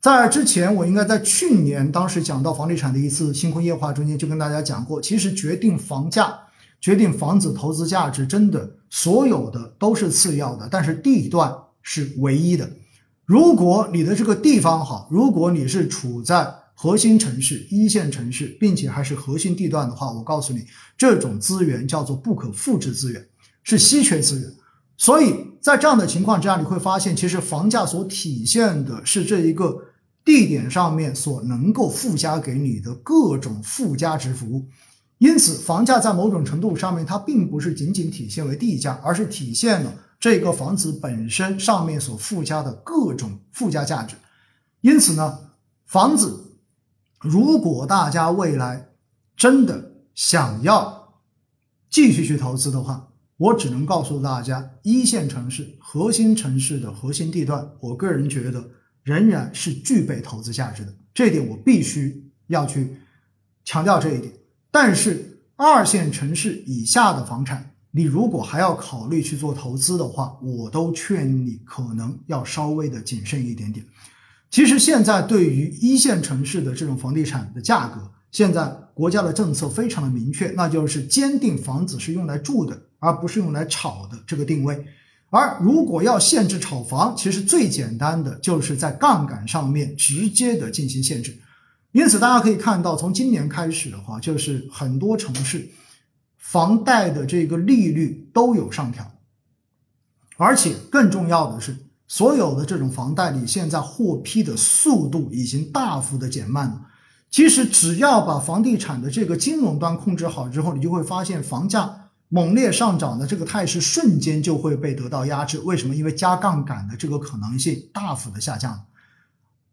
在之前，我应该在去年当时讲到房地产的一次星空夜话中间，就跟大家讲过，其实决定房价、决定房子投资价值，真的所有的都是次要的，但是地段是唯一的。如果你的这个地方好，如果你是处在核心城市、一线城市，并且还是核心地段的话，我告诉你，这种资源叫做不可复制资源，是稀缺资源。所以在这样的情况之下，你会发现，其实房价所体现的是这一个。地点上面所能够附加给你的各种附加值服务，因此房价在某种程度上面，它并不是仅仅体现为地价，而是体现了这个房子本身上面所附加的各种附加价值。因此呢，房子如果大家未来真的想要继续去投资的话，我只能告诉大家，一线城市、核心城市的核心地段，我个人觉得。仍然是具备投资价值的，这一点我必须要去强调这一点。但是二线城市以下的房产，你如果还要考虑去做投资的话，我都劝你可能要稍微的谨慎一点点。其实现在对于一线城市的这种房地产的价格，现在国家的政策非常的明确，那就是坚定房子是用来住的，而不是用来炒的这个定位。而如果要限制炒房，其实最简单的就是在杠杆上面直接的进行限制。因此，大家可以看到，从今年开始的话，就是很多城市房贷的这个利率都有上调，而且更重要的是，所有的这种房贷里现在获批的速度已经大幅的减慢了。其实，只要把房地产的这个金融端控制好之后，你就会发现房价。猛烈上涨的这个态势瞬间就会被得到压制。为什么？因为加杠杆的这个可能性大幅的下降。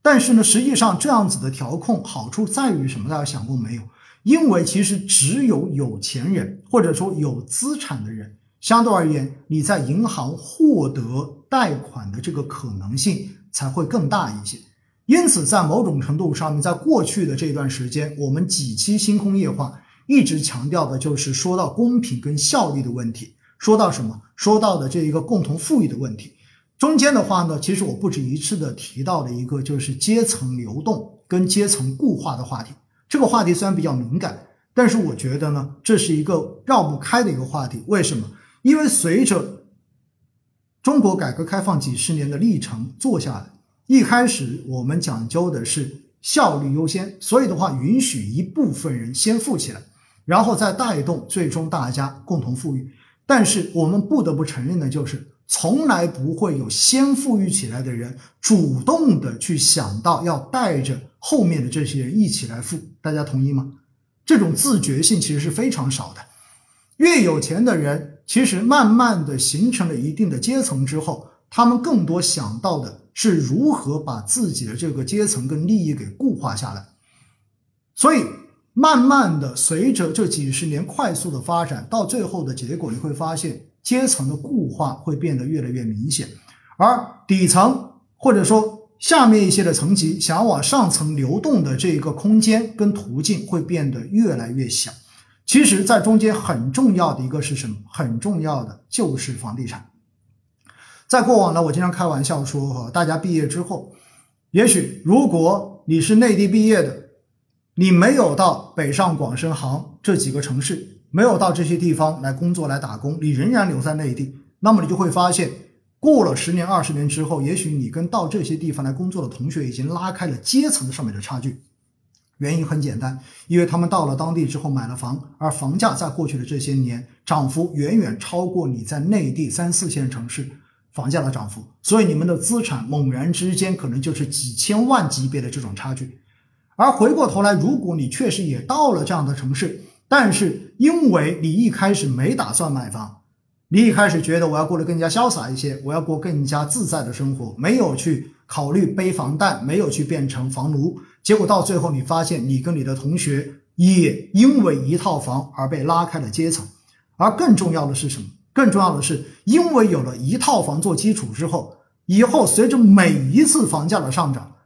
但是呢，实际上这样子的调控好处在于什么？大家想过没有？因为其实只有有钱人或者说有资产的人，相对而言，你在银行获得贷款的这个可能性才会更大一些。因此，在某种程度上面，在过去的这段时间，我们几期星空夜话。一直强调的就是说到公平跟效率的问题，说到什么？说到的这一个共同富裕的问题。中间的话呢，其实我不止一次的提到了一个就是阶层流动跟阶层固化的话题。这个话题虽然比较敏感，但是我觉得呢，这是一个绕不开的一个话题。为什么？因为随着中国改革开放几十年的历程做下来，一开始我们讲究的是效率优先，所以的话，允许一部分人先富起来。然后再带动最终大家共同富裕，但是我们不得不承认的就是，从来不会有先富裕起来的人主动的去想到要带着后面的这些人一起来富。大家同意吗？这种自觉性其实是非常少的。越有钱的人，其实慢慢的形成了一定的阶层之后，他们更多想到的是如何把自己的这个阶层跟利益给固化下来。所以。慢慢的，随着这几十年快速的发展，到最后的结果，你会发现阶层的固化会变得越来越明显，而底层或者说下面一些的层级想往上层流动的这一个空间跟途径会变得越来越小。其实，在中间很重要的一个是什么？很重要的就是房地产。在过往呢，我经常开玩笑说，哈，大家毕业之后，也许如果你是内地毕业的。你没有到北上广深杭这几个城市，没有到这些地方来工作来打工，你仍然留在内地，那么你就会发现，过了十年、二十年之后，也许你跟到这些地方来工作的同学已经拉开了阶层上面的差距。原因很简单，因为他们到了当地之后买了房，而房价在过去的这些年涨幅远远超过你在内地三四线城市房价的涨幅，所以你们的资产猛然之间可能就是几千万级别的这种差距。而回过头来，如果你确实也到了这样的城市，但是因为你一开始没打算买房，你一开始觉得我要过得更加潇洒一些，我要过更加自在的生活，没有去考虑背房贷，没有去变成房奴，结果到最后你发现你跟你的同学也因为一套房而被拉开了阶层。而更重要的是什么？更重要的是，因为有了一套房做基础之后，以后随着每一次房价的上涨，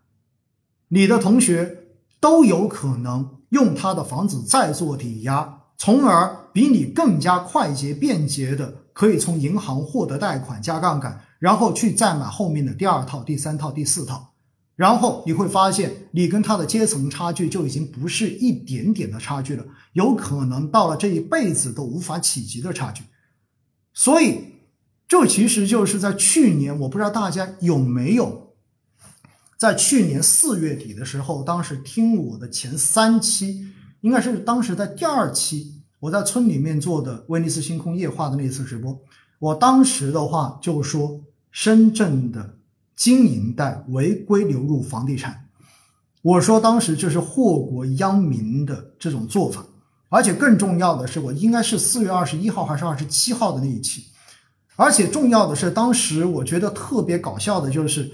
你的同学。都有可能用他的房子再做抵押，从而比你更加快捷便捷的可以从银行获得贷款加杠杆，然后去再买后面的第二套、第三套、第四套。然后你会发现，你跟他的阶层差距就已经不是一点点的差距了，有可能到了这一辈子都无法企及的差距。所以，这其实就是在去年，我不知道大家有没有在去年四月底的时候，当时听我的前三期，应该是当时在第二期，我在村里面做的威尼斯星空夜话的那次直播，我当时的话就说，深圳的经营贷违规流入房地产，我说当时这是祸国殃民的这种做法。而且更重要的是，我应该是四月二十一号还是二十七号的那一期。而且重要的是，当时我觉得特别搞笑的就是，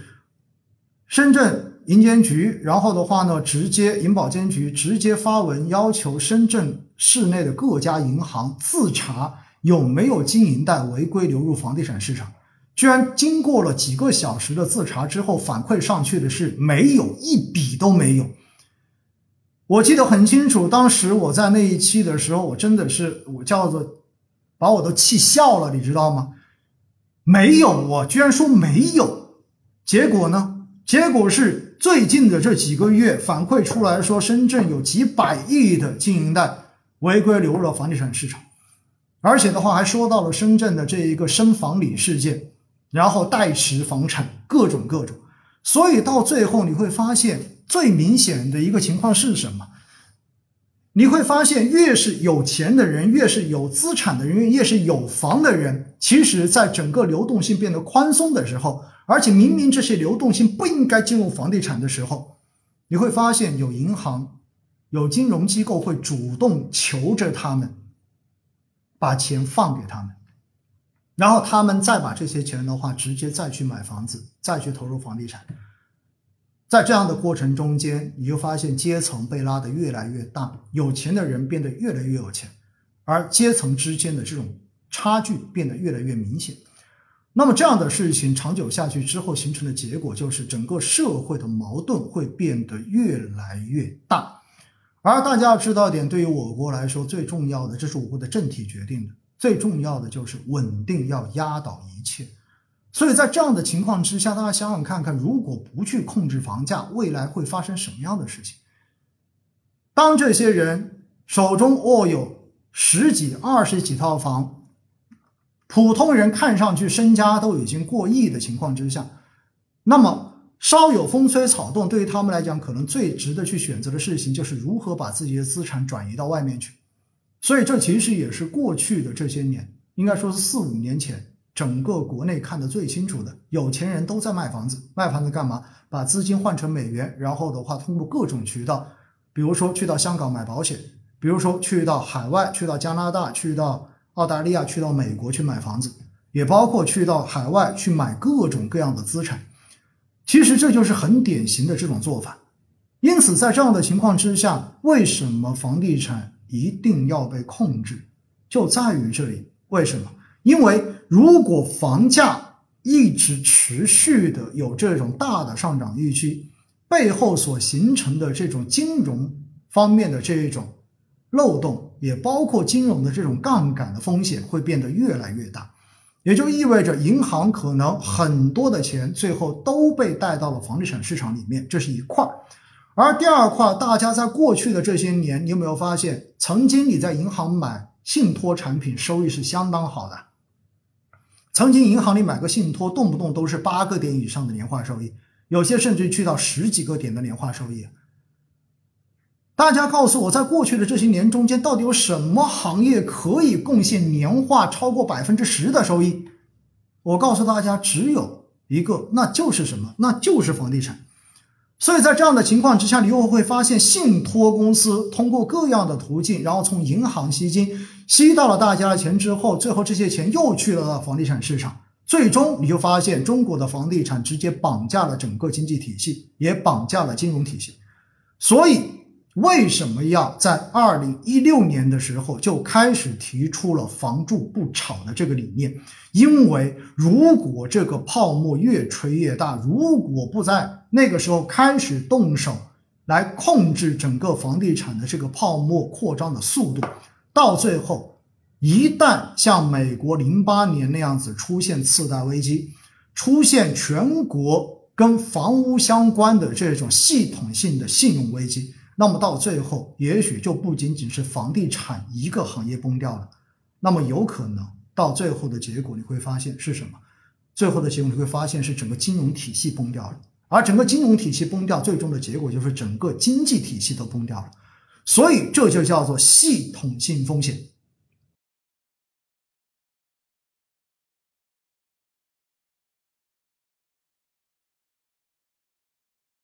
深圳银监局，然后的话呢，直接银保监局直接发文要求深圳市内的各家银行自查有没有经营贷违规流入房地产市场。居然经过了几个小时的自查之后，反馈上去的是没有一笔都没有。我记得很清楚，当时我在那一期的时候，我真的是我叫做把我都气笑了，你知道吗？没有，我居然说没有，结果呢？结果是最近的这几个月反馈出来说，深圳有几百亿的经营贷违规流入了房地产市场，而且的话还说到了深圳的这一个深房里事件，然后代持房产各种各种，所以到最后你会发现。最明显的一个情况是什么？你会发现，越是有钱的人，越是有资产的人，越是有房的人，其实在整个流动性变得宽松的时候，而且明明这些流动性不应该进入房地产的时候，你会发现有银行、有金融机构会主动求着他们把钱放给他们，然后他们再把这些钱的话，直接再去买房子，再去投入房地产。在这样的过程中间，你就发现阶层被拉得越来越大，有钱的人变得越来越有钱，而阶层之间的这种差距变得越来越明显。那么这样的事情长久下去之后，形成的结果就是整个社会的矛盾会变得越来越大。而大家要知道一点，对于我国来说，最重要的，这是我国的政体决定的，最重要的就是稳定要压倒一切。所以在这样的情况之下，大家想想看看，如果不去控制房价，未来会发生什么样的事情？当这些人手中握有十几、二十几套房，普通人看上去身家都已经过亿的情况之下，那么稍有风吹草动，对于他们来讲，可能最值得去选择的事情就是如何把自己的资产转移到外面去。所以这其实也是过去的这些年，应该说是四五年前。整个国内看得最清楚的，有钱人都在卖房子，卖房子干嘛？把资金换成美元，然后的话通过各种渠道，比如说去到香港买保险，比如说去到海外，去到加拿大，去到澳大利亚，去到美国去买房子，也包括去到海外去买各种各样的资产。其实这就是很典型的这种做法。因此，在这样的情况之下，为什么房地产一定要被控制？就在于这里。为什么？因为如果房价一直持续的有这种大的上涨预期，背后所形成的这种金融方面的这一种漏洞，也包括金融的这种杠杆的风险会变得越来越大，也就意味着银行可能很多的钱最后都被带到了房地产市场里面，这是一块儿。而第二块，大家在过去的这些年，你有没有发现，曾经你在银行买信托产品收益是相当好的？曾经银行里买个信托，动不动都是八个点以上的年化收益，有些甚至去到十几个点的年化收益。大家告诉我，在过去的这些年中间，到底有什么行业可以贡献年化超过百分之十的收益？我告诉大家，只有一个，那就是什么？那就是房地产。所以在这样的情况之下，你又会发现，信托公司通过各样的途径，然后从银行吸金，吸到了大家的钱之后，最后这些钱又去了房地产市场，最终你就发现，中国的房地产直接绑架了整个经济体系，也绑架了金融体系，所以。为什么要在二零一六年的时候就开始提出了“房住不炒”的这个理念？因为如果这个泡沫越吹越大，如果不在那个时候开始动手来控制整个房地产的这个泡沫扩张的速度，到最后一旦像美国零八年那样子出现次贷危机，出现全国跟房屋相关的这种系统性的信用危机，那么到最后，也许就不仅仅是房地产一个行业崩掉了，那么有可能到最后的结果，你会发现是什么？最后的结果你会发现是整个金融体系崩掉了，而整个金融体系崩掉，最终的结果就是整个经济体系都崩掉了。所以这就叫做系统性风险。